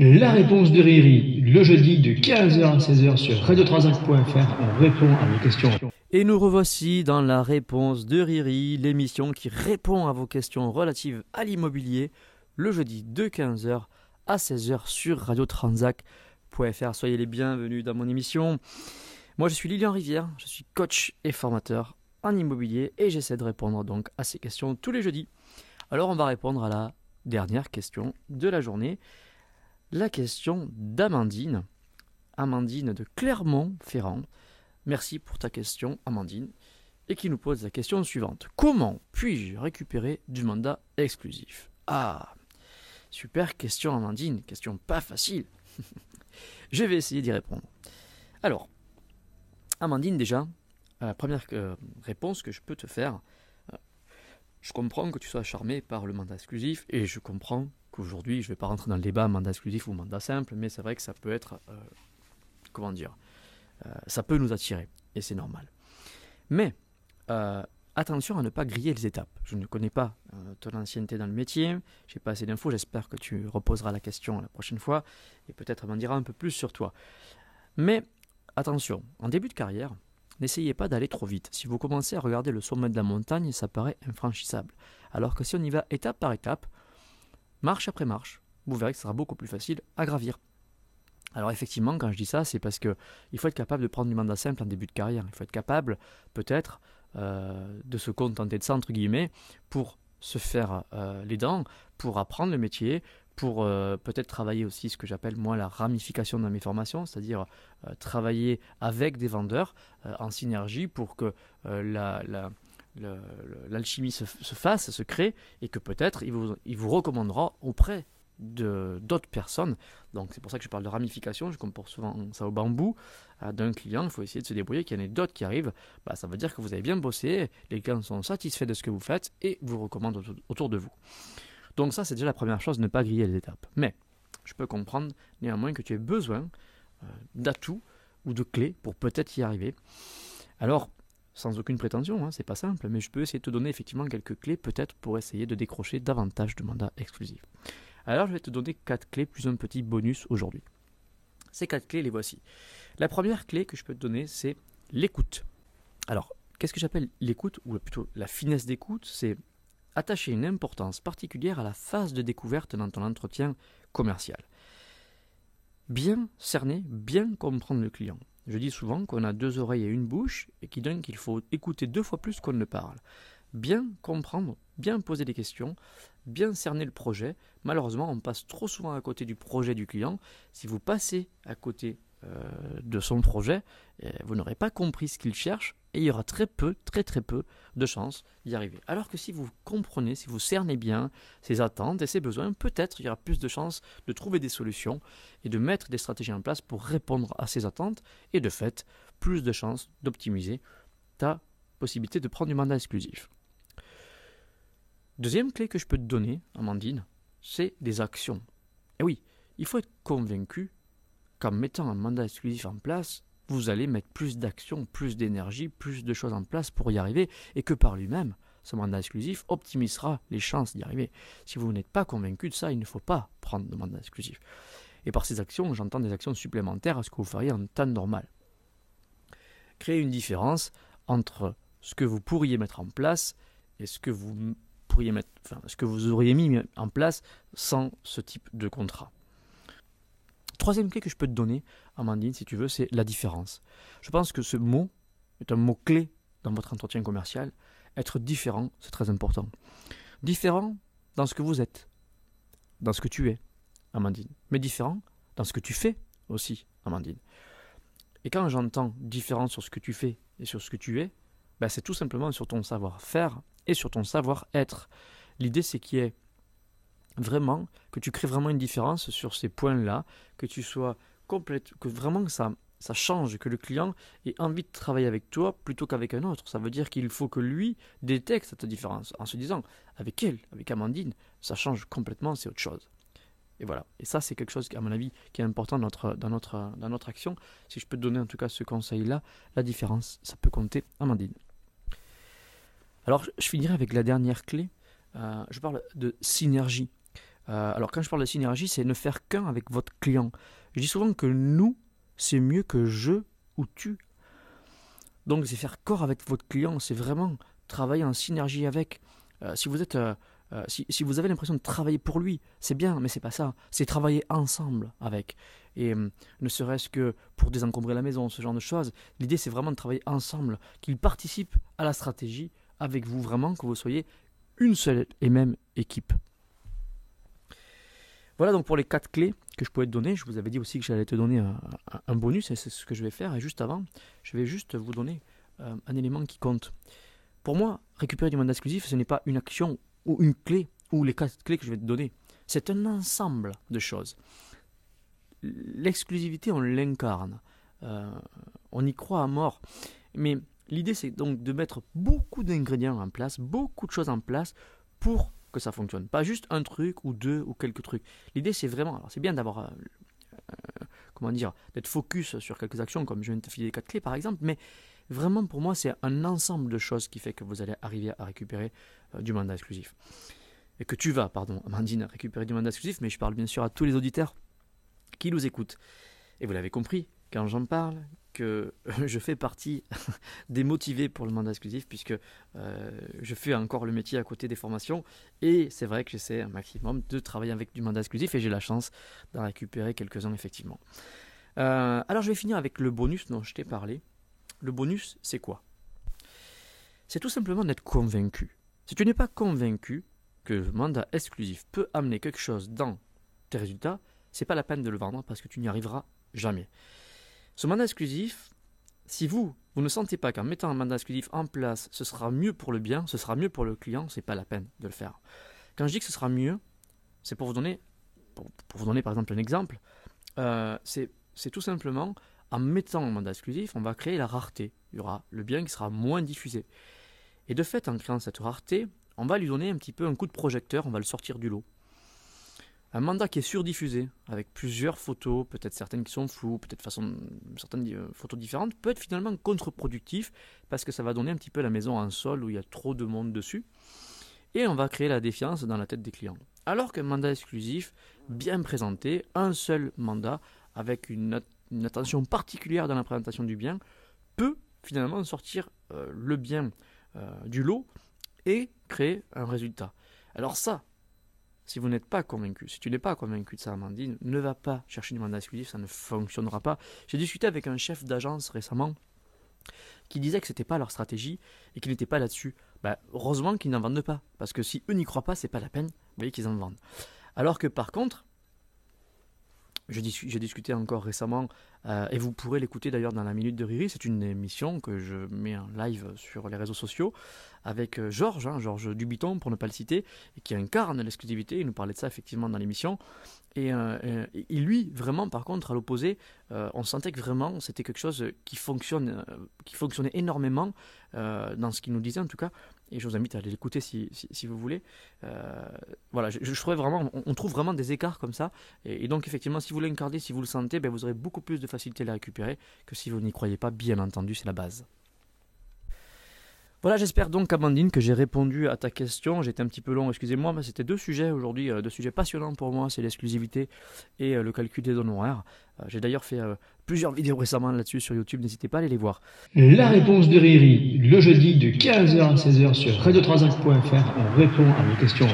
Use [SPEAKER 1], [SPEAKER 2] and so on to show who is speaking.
[SPEAKER 1] La réponse de Riri, le jeudi de 15h à 16h sur radio3.fr, on répond à vos questions.
[SPEAKER 2] Et nous revoici dans la réponse de Riri, l'émission qui répond à vos questions relatives à l'immobilier, le jeudi de 15h à 16h sur radiotransac.fr. Soyez les bienvenus dans mon émission. Moi je suis Lilian Rivière, je suis coach et formateur en immobilier et j'essaie de répondre donc à ces questions tous les jeudis. Alors on va répondre à la dernière question de la journée la question d'Amandine. Amandine de Clermont-Ferrand. Merci pour ta question, Amandine. Et qui nous pose la question suivante. Comment puis-je récupérer du mandat exclusif? Ah, super question, Amandine. Question pas facile. Je vais essayer d'y répondre. Alors, Amandine, déjà, la première euh, réponse que je peux te faire, euh, je comprends que tu sois charmé par le mandat exclusif et je comprends Aujourd'hui, je ne vais pas rentrer dans le débat mandat exclusif ou mandat simple, mais c'est vrai que ça peut être, euh, comment dire, euh, ça peut nous attirer, et c'est normal. Mais euh, attention à ne pas griller les étapes. Je ne connais pas ton ancienneté dans le métier, je n'ai pas assez d'infos, j'espère que tu reposeras la question la prochaine fois, et peut-être m'en dira un peu plus sur toi. Mais attention, en début de carrière, n'essayez pas d'aller trop vite. Si vous commencez à regarder le sommet de la montagne, ça paraît infranchissable. Alors que si on y va étape par étape, marche après marche, vous verrez que ce sera beaucoup plus facile à gravir. Alors effectivement, quand je dis ça, c'est parce que il faut être capable de prendre du mandat simple en début de carrière. Il faut être capable, peut-être, euh, de se contenter de ça entre guillemets pour se faire euh, les dents, pour apprendre le métier, pour euh, peut-être travailler aussi ce que j'appelle moi la ramification dans mes formations, c'est-à-dire travailler avec des vendeurs en synergie pour que la, la l'alchimie se, fasse, se crée, et que peut-être il vous, recommandera auprès d'autres personnes. Donc c'est pour ça que je parle de ramification, je compare souvent ça au bambou d'un client, il faut essayer de se débrouiller, qu'il y en ait d'autres qui arrivent, bah, ça veut dire que vous avez bien bossé, les clients sont satisfaits de ce que vous faites et vous recommandent autour, de vous. Donc ça c'est déjà la première chose, ne pas griller les étapes. Mais je peux comprendre néanmoins que tu aies besoin euh, d'atouts ou de clés pour peut-être y arriver. Alors sans aucune prétention, hein, c'est pas simple, mais je peux essayer de te donner effectivement quelques clés peut-être pour essayer de décrocher davantage de mandats exclusifs. Alors je vais te donner quatre clés plus un petit bonus aujourd'hui. Ces quatre clés, les voici. La première clé que je peux te donner, c'est l'écoute. Alors, qu'est-ce que j'appelle l'écoute, ou plutôt la finesse d'écoute? C'est attacher une importance particulière à la phase de découverte dans ton entretien commercial. Bien cerner, bien comprendre le client. Je dis souvent qu'on a deux oreilles et une bouche, et qu'il faut écouter deux fois plus qu'on ne parle. Bien comprendre, bien poser des questions, bien cerner le projet. Malheureusement, on passe trop souvent à côté du projet du client. Si vous passez à côté euh, de son projet, eh, vous n'aurez pas compris ce qu'il cherche et il y aura très peu, très très peu de chances d'y arriver. Alors que si vous comprenez, si vous cernez bien ses attentes et ses besoins, peut-être il y aura plus de chances de trouver des solutions et de mettre des stratégies en place pour répondre à ces attentes et de fait, plus de chances d'optimiser ta possibilité de prendre du mandat exclusif. Deuxième clé que je peux te donner, Amandine, c'est des actions. Et oui, il faut être convaincu qu'en mettant un mandat exclusif en place, vous allez mettre plus d'action, plus d'énergie, plus de choses en place pour y arriver, et que par lui-même, ce mandat exclusif optimisera les chances d'y arriver. Si vous n'êtes pas convaincu de ça, il ne faut pas prendre de mandat exclusif. Et par ces actions, j'entends des actions supplémentaires à ce que vous feriez en temps normal. Créer une différence entre ce que vous pourriez mettre en place et ce que vous pourriez mettre, enfin, ce que vous auriez mis en place sans ce type de contrat. Troisième clé que je peux te donner, Amandine, si tu veux, c'est la différence. Je pense que ce mot est un mot clé dans votre entretien commercial. Être différent, c'est très important. Différent dans ce que vous êtes, dans ce que tu es, Amandine. Mais différent dans ce que tu fais aussi, Amandine. Et quand j'entends différent sur ce que tu fais et sur ce que tu es, ben c'est tout simplement sur ton savoir-faire et sur ton savoir-être. L'idée, c'est qu'il y ait vraiment, que tu crées vraiment une différence sur ces points-là, que tu sois complète, que vraiment ça, ça change, que le client ait envie de travailler avec toi plutôt qu'avec un autre. Ça veut dire qu'il faut que lui détecte cette différence en se disant, avec elle, avec Amandine, ça change complètement, c'est autre chose. Et voilà. Et ça, c'est quelque chose, à mon avis, qui est important dans notre, dans notre, dans notre action. Si je peux te donner en tout cas ce conseil-là, la différence, ça peut compter, Amandine. Alors, je finirai avec la dernière clé. Euh, je parle de synergie. Euh, alors quand je parle de synergie, c'est ne faire qu'un avec votre client. Je dis souvent que nous, c'est mieux que je ou tu. Donc c'est faire corps avec votre client, c'est vraiment travailler en synergie avec. Euh, si vous êtes, euh, si, vous avez l'impression de travailler pour lui, c'est bien, mais c'est pas ça. C'est travailler ensemble avec. Et ne serait-ce que pour désencombrer la maison, ce genre de choses. L'idée c'est vraiment de travailler ensemble, qu'il participe à la stratégie avec vous vraiment, que vous soyez une seule et même équipe. Voilà donc pour les quatre clés que je pouvais te donner. Je vous avais dit aussi que j'allais te donner un, bonus et c'est ce que je vais faire. Et juste avant, je vais juste vous donner euh, un élément qui compte. Pour moi, récupérer du mandat exclusif, ce n'est pas une action ou une clé ou les quatre clés que je vais te donner. C'est un ensemble de choses. L'exclusivité, on l'incarne. Euh, on y croit à mort. Mais l'idée, c'est donc de mettre beaucoup d'ingrédients en place, beaucoup de choses en place pour que ça fonctionne. Pas juste un truc ou deux ou quelques trucs. L'idée, c'est vraiment. Alors, c'est bien d'avoir. Euh, euh, comment dire D'être focus sur quelques actions, comme je viens de te filer les quatre clés par exemple, mais vraiment pour moi, c'est un ensemble de choses qui fait que vous allez arriver à récupérer euh, du mandat exclusif. Et que tu vas, pardon, Amandine, récupérer du mandat exclusif, mais je parle bien sûr à tous les auditeurs qui nous écoutent. Et vous l'avez compris, quand j'en parle, que je fais partie des motivés pour le mandat exclusif puisque euh, je fais encore le métier à côté des formations et c'est vrai que j'essaie un maximum de travailler avec du mandat exclusif et j'ai la chance d'en récupérer quelques-uns effectivement. Euh, alors je vais finir avec le bonus dont je t'ai parlé. Le bonus, c'est quoi? C'est tout simplement d'être convaincu. Si tu n'es pas convaincu que le mandat exclusif peut amener quelque chose dans tes résultats, c'est pas la peine de le vendre parce que tu n'y arriveras jamais. Ce mandat exclusif, si vous, vous ne sentez pas qu'en mettant un mandat exclusif en place, ce sera mieux pour le bien, ce sera mieux pour le client, c'est pas la peine de le faire. Quand je dis que ce sera mieux, c'est pour vous donner, pour, vous donner par exemple un exemple, euh, c'est tout simplement en mettant un mandat exclusif, on va créer la rareté. Il y aura le bien qui sera moins diffusé. Et de fait, en créant cette rareté, on va lui donner un petit peu un coup de projecteur, on va le sortir du lot. Un mandat qui est surdiffusé, avec plusieurs photos, peut-être certaines qui sont floues, peut-être façon, certaines euh, photos différentes, peut être finalement contre-productif parce que ça va donner un petit peu la maison en sol où il y a trop de monde dessus. Et on va créer la défiance dans la tête des clients. Alors qu'un mandat exclusif, bien présenté, un seul mandat, avec une, attention particulière dans la présentation du bien, peut finalement sortir euh, le bien euh, du lot et créer un résultat. Alors ça, si vous n'êtes pas convaincu, si tu n'es pas convaincu de ça, Amandine, ne va pas chercher du mandat exclusif, ça ne fonctionnera pas. J'ai discuté avec un chef d'agence récemment qui disait que ce n'était pas leur stratégie et qu'ils n'étaient pas là-dessus. Bah, heureusement qu'ils n'en vendent pas, parce que si eux n'y croient pas, c'est pas la peine, vous voyez qu'ils en vendent. Alors que par contre, j'ai discuté encore récemment, euh, et vous pourrez l'écouter d'ailleurs dans la Minute de Riri, c'est une émission que je mets en live sur les réseaux sociaux, avec euh, Georges, hein, Georges Dubiton pour ne pas le citer, qui incarne l'exclusivité, il nous parlait de ça effectivement dans l'émission, et, euh, lui, vraiment, par contre, à l'opposé, on sentait que vraiment c'était quelque chose qui, fonctionne, qui fonctionnait énormément, dans ce qu'il nous disait en tout cas, et je vous invite à aller l'écouter si, si, vous voulez. voilà, je, je, vraiment, on, trouve vraiment des écarts comme ça, et, donc effectivement, si vous l'incarnez, si vous le sentez, ben, vous aurez beaucoup plus de facilité à les récupérer que si vous n'y croyez pas, bien entendu, c'est la base. Voilà, j'espère donc, Amandine, que j'ai répondu à ta question. J'étais un petit peu long, excusez-moi, mais c'était deux sujets aujourd'hui, euh, deux sujets passionnants pour moi, c'est l'exclusivité et euh, le calcul des honoraires. Euh, j'ai d'ailleurs fait plusieurs vidéos récemment là-dessus sur YouTube, n'hésitez pas à aller les voir.
[SPEAKER 1] La réponse de Riri, le jeudi de 15h à 16h sur radio on répond à vos questions.